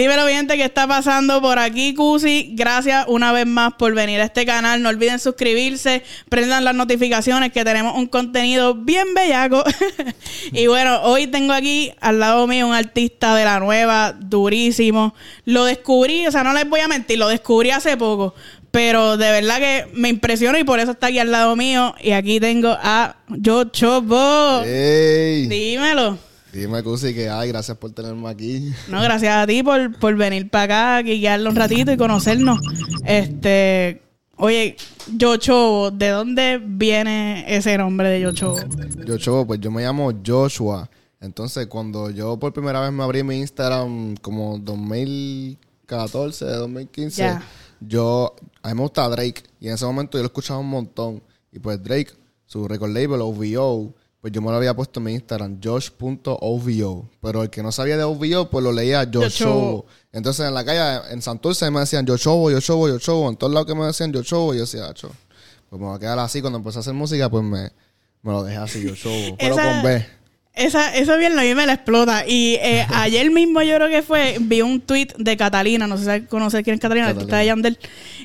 Dímelo, gente, ¿qué está pasando por aquí, Cusi? Gracias una vez más por venir a este canal. No olviden suscribirse, prendan las notificaciones que tenemos un contenido bien bellaco. y bueno, hoy tengo aquí al lado mío un artista de la nueva, durísimo. Lo descubrí, o sea, no les voy a mentir, lo descubrí hace poco. Pero de verdad que me impresiona y por eso está aquí al lado mío. Y aquí tengo a Yocho Bo. ¡Ey! Dímelo. Dime, Cusi, que ay, gracias por tenerme aquí. No, gracias a ti por, por venir para acá, guiarlo un ratito y conocernos. Este, oye, Yocho, ¿de dónde viene ese nombre de Yocho? Yocho, pues yo me llamo Joshua. Entonces, cuando yo por primera vez me abrí mi Instagram, como 2014, 2015, Ya. yo, a mí me gusta Drake. Y en ese momento yo lo escuchaba un montón. Y pues Drake, su record label, OVO, pues yo me lo había puesto en mi Instagram, josh.ovo. Pero el que no sabía de OVO, pues lo leía. Yochobo. Entonces en la calle, en Santurce me decían Yochobo, Yochobo, Yochobo. En todos lados que me decían Yochobo, yo decía, Acho. Pues me va a quedar así. Cuando empecé a hacer música, pues me, me lo dejé así, Yochobo. Pero Esa- con B. Esa, eso bien a mí me la explota. Y eh, ayer mismo yo creo que fue, vi un tweet de Catalina, no sé si conoces quién es Catalina, la artista de Yandel,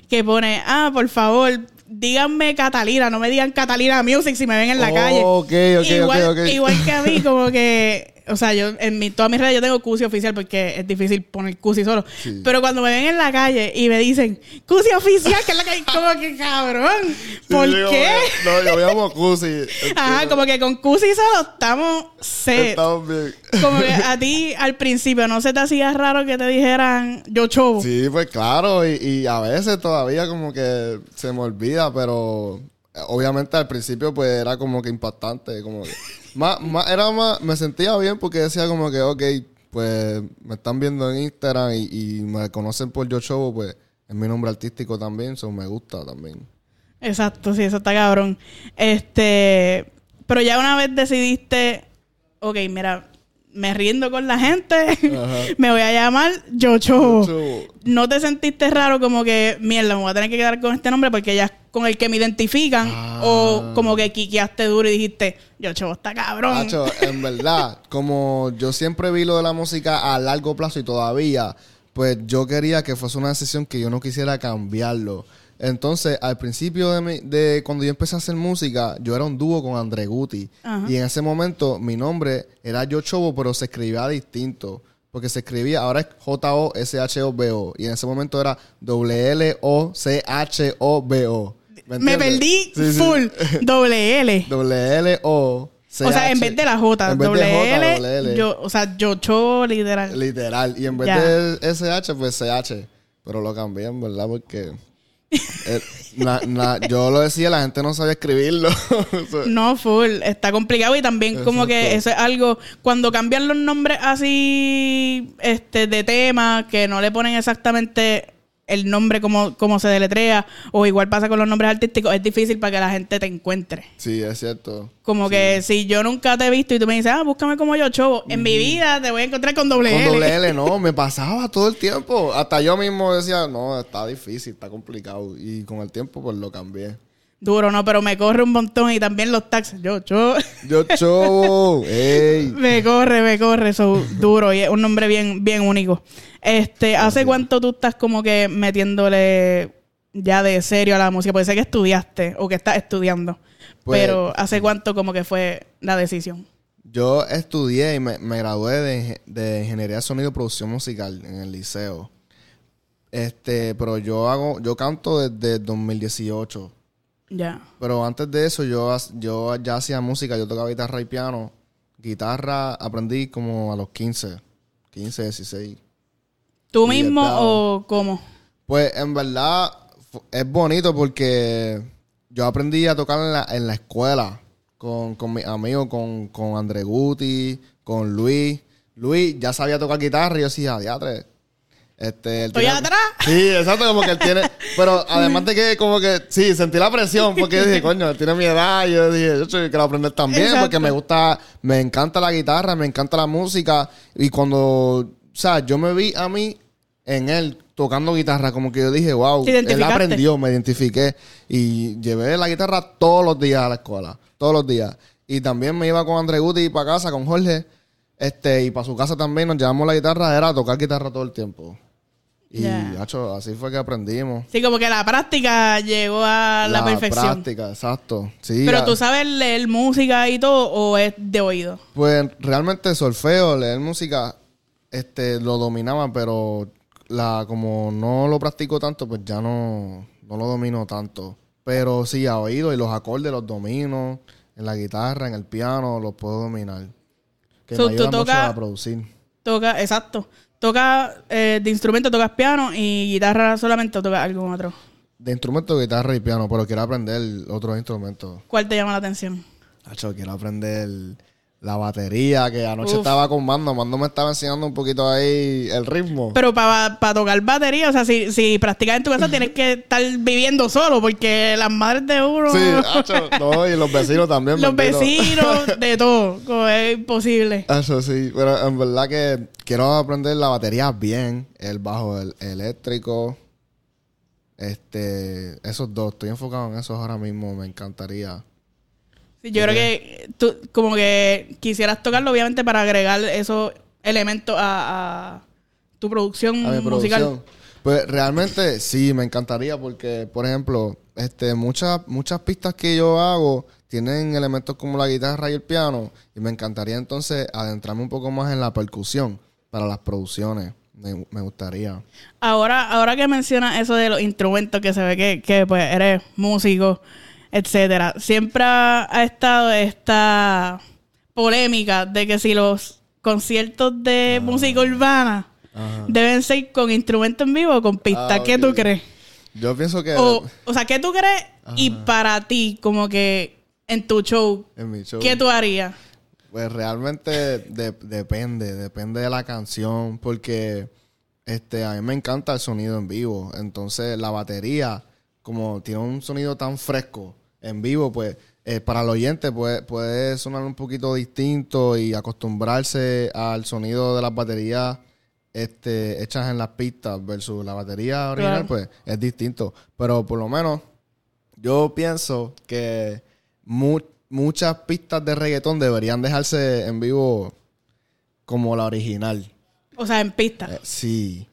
que pone, ah, por favor, díganme Catalina, no me digan Catalina Music si me ven en la Oh, calle. ok, ok, igual, ok, ok. igual que a mí, como que, o sea, yo en mi, todas mis redes yo tengo Cusi oficial porque es difícil poner Cusi solo. Sí. Pero cuando me ven en la calle y me dicen Cusi oficial, que es la que hay, como que cabrón, ¿por Sí, qué? No, yo me llamo Cusi. Ajá, como que con Cusi solo estamos set. Estamos bien. Como que a ti al principio no se te hacía raro que te dijeran yo chovo. Sí, pues claro, y, y a veces todavía como que se me olvida, pero obviamente al principio pues era como que impactante, como que más, más, era más, me sentía bien porque decía como que, ok, pues me están viendo en Instagram y, y me conocen por Yo Show, pues es mi nombre artístico también, eso me gusta también. Exacto, sí, eso está cabrón. Este, pero ya una vez decidiste, ok, mira, me riendo con la gente, me voy a llamar yo chovo. Yochobo. ¿No te sentiste raro como que, mierda, me voy a tener que quedar con este nombre porque ya es con el que me identifican? Ah. O como que quiqueaste duro y dijiste, yo chovo está cabrón. Hacho, en verdad, como yo siempre vi lo de la música a largo plazo y todavía, pues yo quería que fuese una decisión que yo no quisiera cambiarlo. Entonces, al principio de, mi- de cuando yo empecé a hacer música, yo era un dúo con André Guti. Ajá. Y en ese momento mi nombre era Yo Chobo, pero se escribía distinto. Porque se escribía, ahora es J-O-S-H-O-B-O. Y en ese momento era W-L-O-C-H-O-B-O. Me perdí Sí, sí. full, doble L. W-L-O. O sea, en vez de la J, En vez de doble J, L, doble L. yo, o sea, yo chovo literal. Literal. Y en vez Ya. de SH, pues CH. Pero lo cambié, en verdad, porque. eh, na- na- yo lo decía, la gente no sabía escribirlo. No, full. Está complicado y también como que eso es algo... Cuando cambian los nombres así este de tema, que no le ponen exactamente el nombre como, como se deletrea, o igual pasa con los nombres artísticos, es difícil para que la gente te encuentre. sí, es cierto. Como que si yo nunca te he visto y tú me dices, ah, búscame como yo, chovo, en mi vida te voy a encontrar con doble Con L. doble L, no, me pasaba todo el tiempo. Hasta yo mismo decía, no, está difícil, está complicado. Y con el tiempo, pues lo cambié. Duro, no, pero me corre un montón y también los taxis. Yo, chovo. Yo, show, ey. Me corre, me corre, eso duro y es un nombre bien, bien único. Este, ¿hace cuánto tú estás como que metiéndole ya de serio a la música? Porque sé que estudiaste o que estás estudiando. Pues- pero ¿hace cuánto como que fue la decisión? Yo estudié y me, me gradué de, de Ingeniería de Sonido y Producción Musical en el liceo. Este, pero yo hago, yo canto desde 2018. Pero antes de eso yo, yo ya hacía música, yo tocaba guitarra y piano. Guitarra aprendí como a los 15, 15, 16. ¿Tú Y mismo o cómo? Pues en verdad es bonito porque yo aprendí a tocar en la, en la escuela con, con mis amigos, con, con André Guti, con Luis. Luis ya sabía tocar guitarra y yo decía, diatre. Este, él ¿Estoy tiene- atrás? Sí, exacto, como que él tiene. Pero además de que, como que, sí, sentí la presión porque yo dije, coño, él tiene mi edad. Y yo dije, yo quiero aprender también Exacto. porque me gusta, me encanta la guitarra, me encanta la música. Y cuando, o sea, yo me vi a mí en él tocando guitarra, como que yo dije, wow, ¿Te él aprendió, me identifiqué. Y llevé la guitarra todos los días a la escuela, todos los días. Y también me iba con André Guti para casa, con Jorge. Este, y para su casa también nos llevamos la guitarra, era tocar guitarra todo el tiempo. Y, así fue que aprendimos. Sí, como que la práctica llegó a la, perfección. práctica, exacto. Sí, Pero a- tú sabes leer música y todo, o es de oído. Pues realmente solfeo, leer música, este, lo dominaba, pero la, como no lo practico tanto, pues ya no, no lo domino tanto. Pero sí, a oído y los acordes los domino, en la guitarra, en el piano, los puedo dominar. Que So, me ayuda mucho a producir. Toca, exacto. Toca eh, de instrumento, tocas piano y guitarra solamente o tocas algún otro. De instrumento, guitarra y piano, pero quiero aprender otros instrumentos. ¿Cuál te llama la atención? Hacho, quiero aprender la batería, que anoche Uf. estaba con Mando. Mando me estaba enseñando un poquito ahí el ritmo. Pero para tocar batería, o sea, si, si practicas en tu casa tienes que estar viviendo solo, porque las madres de uno, Sí, hacho, no, y los vecinos también. los vecinos, de todo, como es imposible. Eso sí, pero en verdad que quiero aprender la batería bien, el bajo el- eléctrico, este, esos dos, estoy enfocado en esos ahora mismo, me encantaría. Sí, yo creo que tú como que quisieras tocarlo, obviamente, para agregar esos elementos a, a tu producción A mi musical. producción. Pues realmente sí, me encantaría porque, por ejemplo, este, muchas, muchas pistas que yo hago tienen elementos como la guitarra y el piano y me encantaría entonces adentrarme un poco más en la percusión para las producciones. Me, me gustaría. Ahora, ahora que mencionas eso de los instrumentos, que se ve que, que pues eres músico, etcétera, siempre ha, estado esta polémica de que si los conciertos de música urbana Ajá. deben ser con instrumentos en vivo o con pista. Ah, ¿Qué tú crees? Yo pienso que O, o sea, ¿qué tú crees? Y para ti, como que en tu show, en mi show... ¿qué tú harías? Pues realmente de- depende, depende de la canción, porque este a mí me encanta el sonido en vivo. Entonces la batería, como tiene un sonido tan fresco en vivo, pues eh, para el oyente puede, puede sonar un poquito distinto y acostumbrarse al sonido de las baterías este, hechas en las pistas versus la batería original, Claro. pues es distinto. Pero por lo menos yo pienso que mu- muchas pistas de reggaetón deberían dejarse en vivo como la original. O sea, en pista. Eh, sí.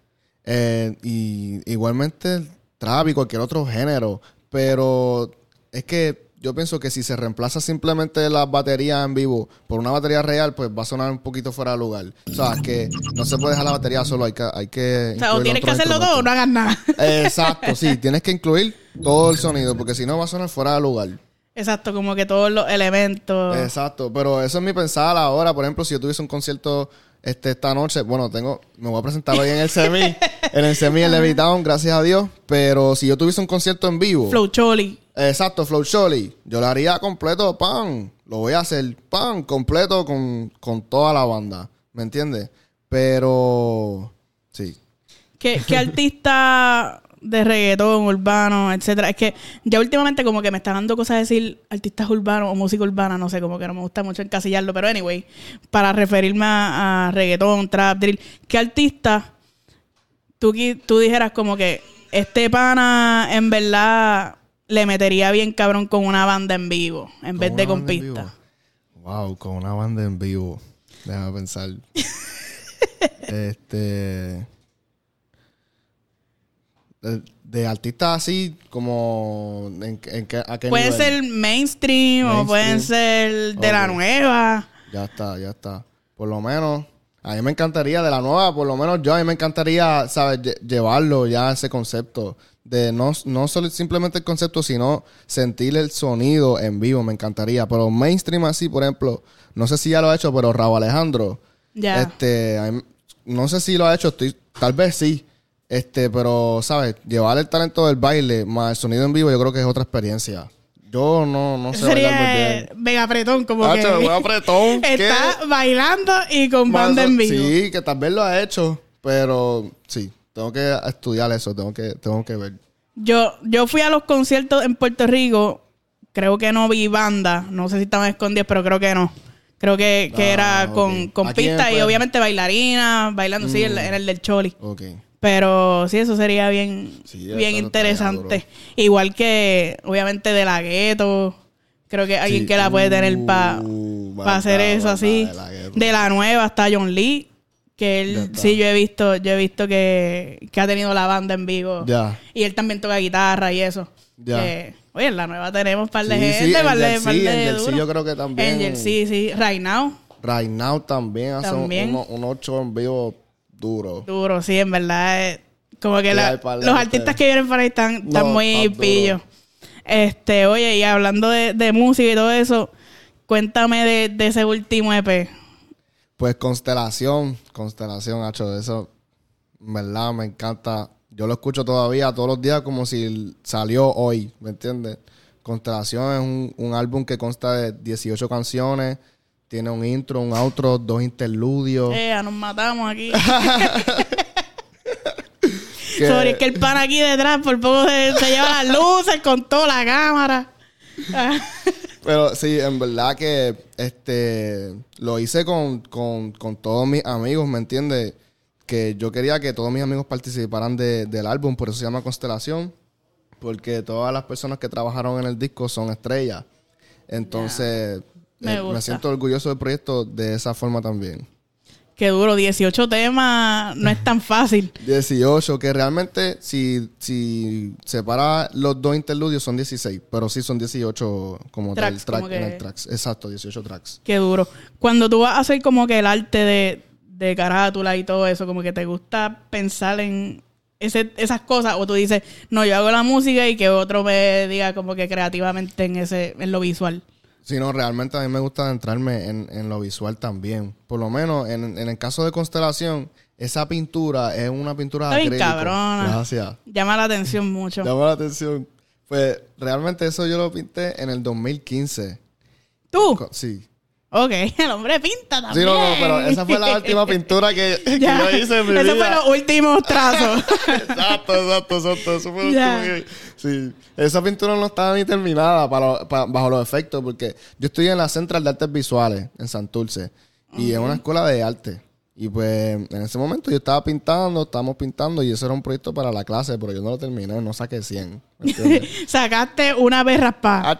Eh, y igualmente el trap y cualquier otro género. Pero es que yo pienso que si se reemplaza simplemente las baterías en vivo por una batería real, pues va a sonar un poquito fuera de lugar. O sea, que no se puede dejar la batería solo, hay que... Hay que o sea, o tienes que hacerlo todo o no hagas nada. Exacto, sí. Tienes que incluir todo el sonido, porque si no va a sonar fuera de lugar. Exacto, como que todos los elementos. Exacto, pero eso es mi pensar ahora. Por ejemplo, si yo tuviese un concierto este, esta noche, bueno, tengo, me voy a presentar hoy en el semi, en el semi en Levitown, gracias a Dios. Pero si yo tuviese un concierto en vivo, Flow Choli. Exacto, Flow Sholi, yo lo haría completo, pan. Lo voy a hacer, pan, completo con, con toda la banda. ¿Me entiendes? Pero, sí. ¿Qué, qué artista de reggaetón, urbano, etcétera? Es que ya últimamente como que me está dando cosas decir artistas urbanos o música urbana, no sé, como que no me gusta mucho encasillarlo, pero anyway, para referirme a, a reggaetón, trap, drill, ¿qué artista tú, tú dijeras como que este pana en verdad le metería bien cabrón con una banda en vivo en vez de con pista? Wow, con una banda en vivo. Déjame pensar. este. De, de artistas así, como. ¿En, en a qué Pueden nivel? ser mainstream, o pueden ser de la nueva. Ya está, ya está. Por lo menos. A mí me encantaría, de la nueva, por lo menos yo, a mí me encantaría, ¿sabes? Lle- llevarlo ya ese concepto. De no, no solo simplemente el concepto, sino sentir el sonido en vivo, me encantaría. Pero mainstream así, por ejemplo, no sé si ya lo ha hecho, pero Raúl Alejandro. Ya. Este, a mí- no sé si lo ha hecho, estoy, tal vez sí. Este, pero, ¿sabes? Llevar el talento del baile más el sonido en vivo, yo creo que es otra experiencia. Yo no, no sé bailar muy Sería bien. eh, mega apretón, como Hacho, que está bailando y con Más banda en vivo. Sí, que tal vez lo ha hecho, pero sí, tengo que estudiar eso, tengo que, tengo que ver. Yo, yo fui a los conciertos en Puerto Rico, creo que no vi banda, no sé si estaban escondidas, pero creo que no. Creo que, que Ah, era ok. con, con pista y obviamente bailarina, bailando, sí, en, en el del Choli. Ok. Pero sí, eso sería bien, Sí, bien interesante. Igual que, obviamente, de la gueto. Creo que alguien Sí. que la puede tener para Uh, hacer eso así. de la gueto. De la nueva está John Lee, que él sí yo he visto, yo he visto que, que ha tenido la banda en vivo. Ya. Y él también toca guitarra y eso. Ya. Oye, en la nueva tenemos par de Sí, gente, sí, par de, par de Angel sí, yo creo que también. Angel, sí, sí. Right now, Right Now también hace un- También. uno- un ocho en vivo duro. duro, sí, en verdad. eh, como que la- los artistas que vienen por ahí están, están No, muy pillos. Este, oye, y hablando de, de música y todo eso, cuéntame de, de ese último EP. Pues Constelación, Constelación, hacho, eso, en verdad, me encanta. Yo lo escucho todavía todos los días como si salió hoy, ¿me entiendes? Constelación es un, un álbum que consta de 18 canciones, tiene un intro, un outro, dos interludios. Eh, nos matamos aquí. que- Sorry, es que el pan aquí detrás por poco se, se lleva las luces con toda la cámara. Pero sí, en verdad que este lo hice con, con, con todos mis amigos, ¿me entiendes? Que yo quería que todos mis amigos participaran de- del álbum, por eso se llama Constelación, porque todas las personas que trabajaron en el disco son estrellas. Entonces, Me eh, gusta. me siento orgulloso del proyecto de esa forma también. Qué duro, 18 temas no es tan fácil. 18, que realmente si, si separa los dos interludios son 16, pero sí son 18 como tal, Tracks, track, como que- tracks. Exacto, 18 tracks. Qué duro. Cuando tú vas a hacer como que el arte de, de carátula y todo eso, como que te gusta pensar en ese, esas cosas, o tú dices, no, yo hago la música y que otro me diga como que creativamente en ese, en lo visual. Sí, no, realmente a mí me gusta adentrarme en, en lo visual también. Por lo menos en, en el caso de Constelación, esa pintura es una pintura Está bien acrílico. cabrona. Gracias. Llama la atención mucho. Llama la atención. Pues realmente eso yo lo pinté en el 2015. ¿Tú? Sí. Ok, el hombre pinta también. Sí, no, no, pero esa fue la última pintura que, que yo hice en mi Eso vida. fue los últimos trazos. exacto, exacto, exacto. Eso fue lo último que- Sí. Esa pintura no estaba ni terminada para, para- bajo los efectos, porque yo estoy en la Central de Artes Visuales en Santurce. Y es una escuela de arte. Y pues en ese momento yo estaba pintando, estábamos pintando, y eso era un proyecto para la clase, pero yo no lo terminé, no saqué 100. ¿me entiendes? Sacaste una vez raspada.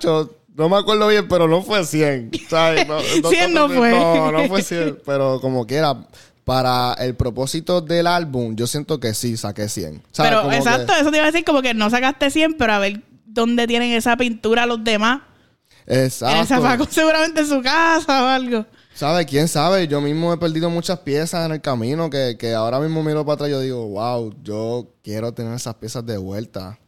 No me acuerdo bien, pero no fue 100. ¿sabes? No, 100 no fue. No, no fue 100. Pero como quiera, para el propósito del álbum, yo siento que sí saqué 100. ¿sabes? Pero Como que- exacto, eso te iba a decir como que no sacaste 100, pero a ver dónde tienen esa pintura los demás. En el Exacto. zapaco seguramente en su casa o algo. ¿Sabe? ¿Quién sabe? Yo mismo he perdido muchas piezas en el camino que, que ahora mismo miro para atrás y yo digo, wow, yo quiero tener esas piezas de vuelta.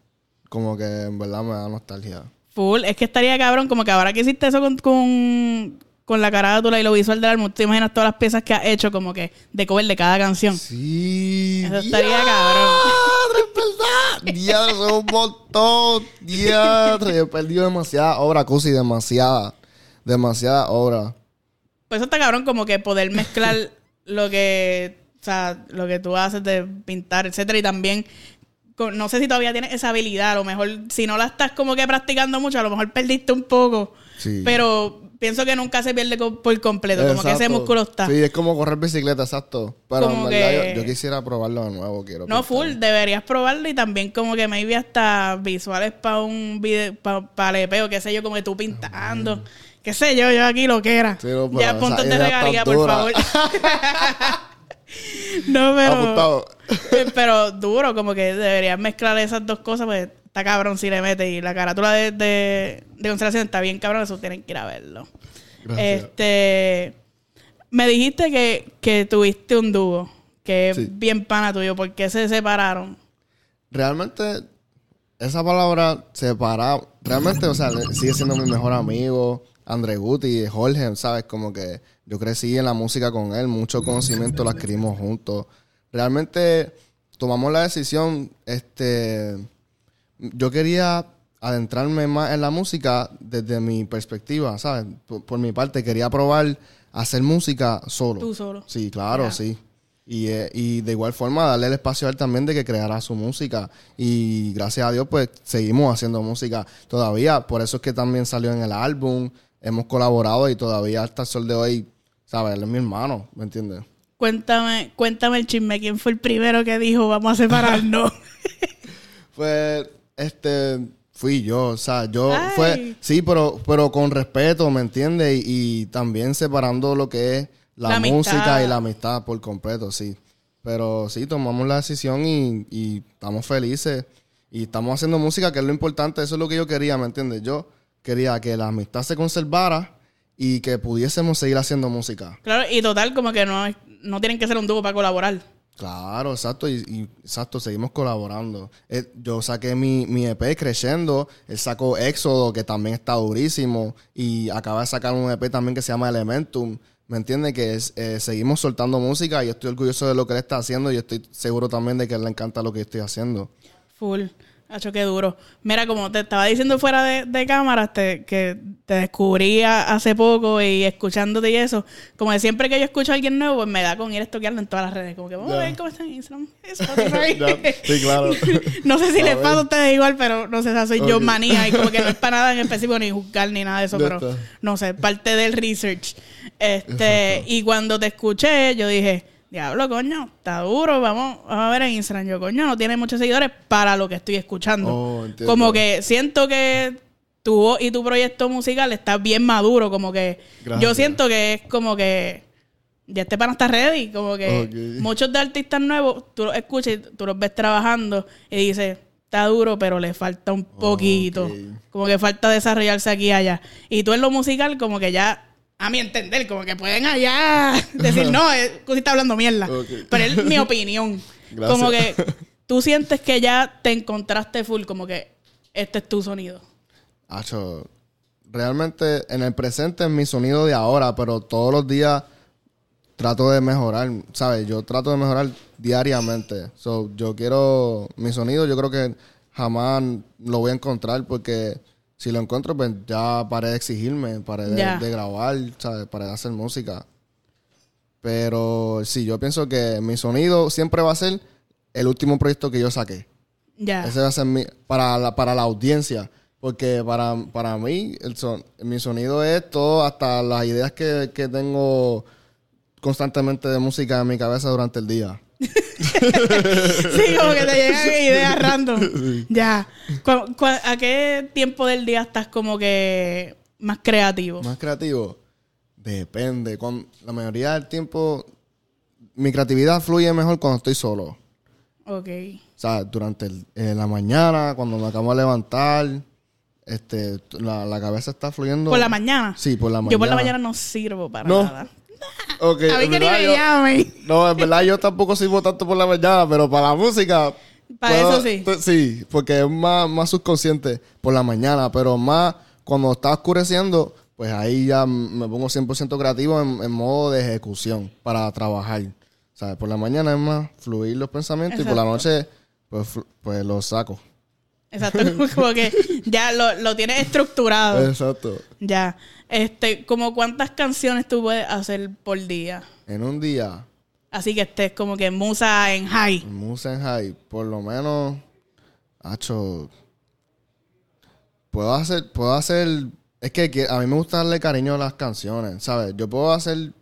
Como que en verdad me da nostalgia. Full. Es que estaría cabrón, como que ahora que hiciste eso con, con, con la carátula y lo visual del álbum, te imaginas todas las piezas que has hecho como que de cover de cada canción. Sí. Eso estaría diadre, es verdad. Diadre, un montón. Diadre, he perdido demasiada obra, Cusi, demasiada. Demasiada obra. Pues eso está cabrón como que poder mezclar lo que, o sea, lo que tú haces de pintar, etcétera, y también no sé si todavía tienes esa habilidad, a lo mejor si no la estás como que practicando mucho, a lo mejor perdiste un poco, Sí. pero pienso que nunca se pierde por completo, como que ese músculo está. Sí, es como correr bicicleta, exacto. Pero Como en verdad que- yo, yo quisiera probarlo de nuevo. Quiero No, full, deberías probarlo y también como que maybe hasta visuales para un video, para el EP o qué sé yo, como que tú pintando. Qué sé yo, yo aquí lo que era. Sí, no, ya puntos de regalía, por favor. no, pero... Apuntado. Eh, Pero duro, como que deberías mezclar esas dos cosas, pues está cabrón si le metes. Y la carátula de, de, de Constelación está bien cabrón, eso tienen que ir a verlo. Gracias. Este. Me dijiste que, que tuviste un dúo, que es bien pana tuyo. ¿Por qué se separaron? Realmente, esa palabra separado, realmente, o sea, sigue siendo mi mejor amigo, André Guti, Jorge, ¿sabes? Como que yo crecí en la música con él, mucho conocimiento lo adquirimos juntos. Realmente tomamos la decisión, este, yo quería adentrarme más en la música desde mi perspectiva, ¿sabes? Por, por mi parte, quería probar hacer música solo. Tú solo. Sí, claro, sí. Y, eh, y de igual forma darle el espacio a él también de que creara su música. Y gracias a Dios, pues seguimos haciendo música todavía. Por eso es que también salió en el álbum. Hemos colaborado y todavía hasta el sol de hoy, ¿sabes? Él es mi hermano, ¿me entiendes? Cuéntame, cuéntame el chisme. ¿Quién fue el primero que dijo vamos a separarnos? Pues, este, fui yo, o sea, yo Ay. fue, sí, pero, pero con respeto, ¿me entiendes? Y, y también separando lo que es la, La música amistad. y la amistad por completo, sí. Pero sí, tomamos la decisión y, y estamos felices. Y estamos haciendo música, que es lo importante. Eso es lo que yo quería, ¿me entiendes? Yo quería que la amistad se conservara y que pudiésemos seguir haciendo música. Claro, y total, como que no, no tienen que ser un dúo para colaborar. Claro, exacto, y, y- exacto, seguimos colaborando. Eh, yo saqué mi, mi EP creciendo, él sacó Éxodo, que también está durísimo, y acaba de sacar un EP también que se llama Elementum. ¿Me entiendes? Que es, eh, seguimos soltando música y estoy orgulloso de lo que él está haciendo y estoy seguro también de que a él le encanta lo que yo estoy haciendo. Full. Hacho, qué duro. Mira, como te estaba diciendo fuera de, de cámaras, te- que te descubrí hace poco y escuchándote y eso, como de siempre que yo escucho a alguien nuevo, pues me da con ir a estoquearlo en todas las redes. Como que vamos a ver cómo está en Instagram, Spotify. Sí, claro. no sé si A les pasa a ustedes igual, pero no sé, esa soy yo manía y como que no es para nada en específico ni juzgar ni nada de eso, pero no sé, parte del research. Este, y cuando te escuché, yo dije, diablo, coño, está duro, vamos, vamos a ver en Instagram. Yo, coño, no tiene muchos seguidores para lo que estoy escuchando. Oh, como que siento que tu voz y tu proyecto musical está bien maduro, como que yo siento que es como que ya este pana está ready, como que muchos de artistas nuevos, tú los escuchas y tú los ves trabajando y dices, está duro, pero le falta un poquito. Como que falta desarrollarse aquí y allá. Y tú en lo musical, como que ya, a mi entender, como que pueden allá decir, no, eh, Cusi está hablando mierda. Pero es mi opinión. Gracias. Como que tú sientes que ya te encontraste full, como que este es tu sonido. Acho, realmente en el presente es mi sonido de ahora, pero todos los días trato de mejorar, ¿sabes? Yo trato de mejorar diariamente. So, yo quiero mi sonido, yo creo que jamás lo voy a encontrar porque si lo encuentro, pues ya paré de exigirme, paré de, grabar, ¿sabes? Paré de hacer música. Pero sí, yo pienso que mi sonido siempre va a ser el último proyecto que yo saqué. Ya. Ese va a ser mi, para, la, para la audiencia. Porque para, para mí, el son, mi sonido es todo, hasta las ideas que, que tengo constantemente de música en mi cabeza durante el día. Sí, como que te llegan ideas random. Ya. ¿Cu- cu- a qué tiempo del día estás como que más creativo? Más creativo, depende. La mayoría del tiempo, mi creatividad fluye mejor cuando estoy solo. Ok. O sea, durante el- eh, la mañana, cuando me acabo de levantar, este, la, la cabeza está fluyendo. ¿Por la mañana? Sí, por la mañana. Yo por la mañana no sirvo para No. nada. Ok, A mí que ni me yo-. No, en verdad yo tampoco sirvo tanto por la mañana, pero para la música. Para puedo- eso sí. t- Sí, porque es más, más subconsciente por la mañana, pero más cuando está oscureciendo, pues ahí ya me pongo 100% creativo en, en modo de ejecución para trabajar. ¿Sabes? Por la mañana es más fluir los pensamientos y por la noche, pues, pues los saco. Exacto. Como que ya lo, lo tienes estructurado. Exacto. Ya. Este, como cuántas canciones tú puedes hacer por día. En un día, Así que estés como que musa en high. en Musen High, por lo menos, hacho, puedo hacer, puedo hacer, es que, que a mí me gusta darle cariño a las canciones, ¿sabes? Yo puedo hacer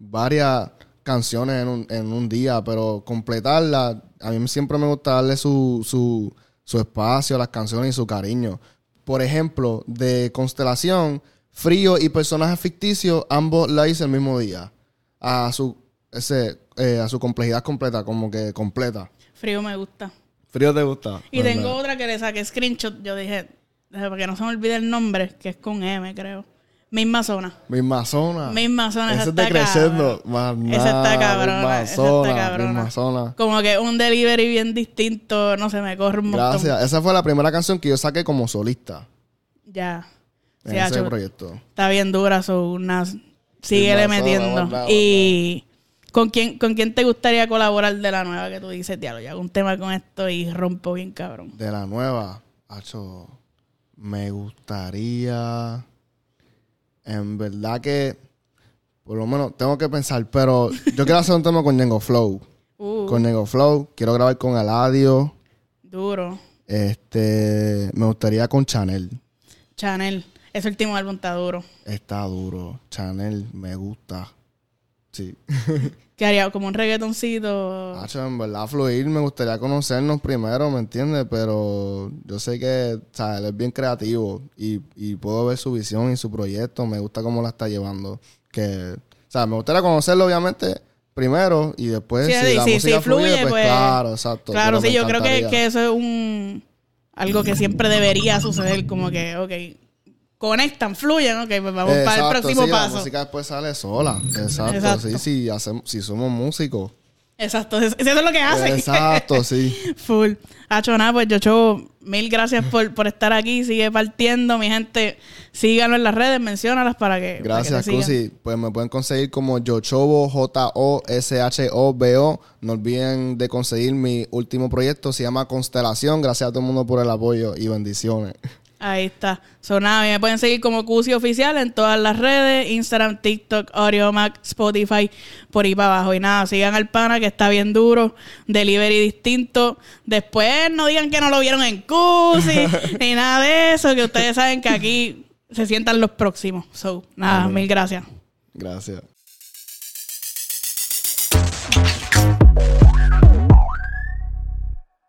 varias canciones en un, en un día, pero completarlas, a mí siempre me gusta darle su, su, su espacio a las canciones y su cariño. Por ejemplo, de Constelación, Frío y Personajes Ficticios, ambos la hice el mismo día. A su, ese, eh, a su complejidad completa, como que completa. Frío me gusta. Frío te gusta. Y ¿verdad? tengo otra que le saqué screenshot. Yo dije, para que no se me olvide el nombre, que es con M, creo. Misma zona. Misma zona. Misma zona. Ese está creciendo. cabrón. Más Esa está cabrona, Misma esa está zona. Misma zona. Como que un delivery bien distinto, no sé, me corre un montón. Gracias. Esa fue la primera canción que yo saqué como solista Ya. En Sí, ese hacho, proyecto. está bien dura, so una... síguele metiendo. y ¿con quién, ¿con quién te gustaría colaborar de la nueva que tú dices, diablo, yo hago un tema con esto y rompo bien cabrón? De la nueva, hacho, me gustaría. En verdad que. Por lo menos tengo que pensar, pero yo quiero hacer un tema con Ñengo Flow. Uh, Con Ñengo Flow. Quiero grabar con Eladio. duro. Este. Me gustaría con Chanel. Chanel. Ese último álbum está duro. Está duro. Chanel me gusta. Sí. Que haría como un reggaetoncito. Hacho, en verdad, fluir, me gustaría conocernos primero, ¿me entiendes? Pero yo sé que, o sea, él es bien creativo y, y puedo ver su visión y su proyecto. Me gusta cómo la está llevando. Que, o sea, me gustaría conocerlo, obviamente, primero y después, Sí, si sí, la sí, música fluye, fluye, pues, pues, claro, exacto. Claro, sí, yo creo que, que eso es un algo que siempre debería suceder, como que, ok, conectan, fluyen, ok, pues vamos para el próximo sí, paso. La música después sale sola. Exacto, Exacto. sí, sí, hacemos, si somos músicos. Exacto, eso eso es lo que hacen. Exacto, sí. Full. Hacho, nada, pues Yocho, mil gracias por, por estar aquí. Sigue partiendo, mi gente. Síganlo en las redes, menciónalas para que. Gracias. Cusi. Pues me pueden conseguir como Yochobo, J-O-S-H-O-B-O. No olviden de conseguir mi último proyecto, se llama Constelación. Gracias a todo el mundo por el apoyo y bendiciones. Ahí está. So, nada, me pueden seguir como Cusi Oficial en todas las redes: Instagram, TikTok, Audiomac, Spotify, por ahí para abajo. Y nada, sigan al pana que está bien duro. Delivery distinto. Después no digan que no lo vieron en Cusi ni nada de eso, que ustedes saben que aquí se sientan los próximos. So, nada, mil gracias. Gracias.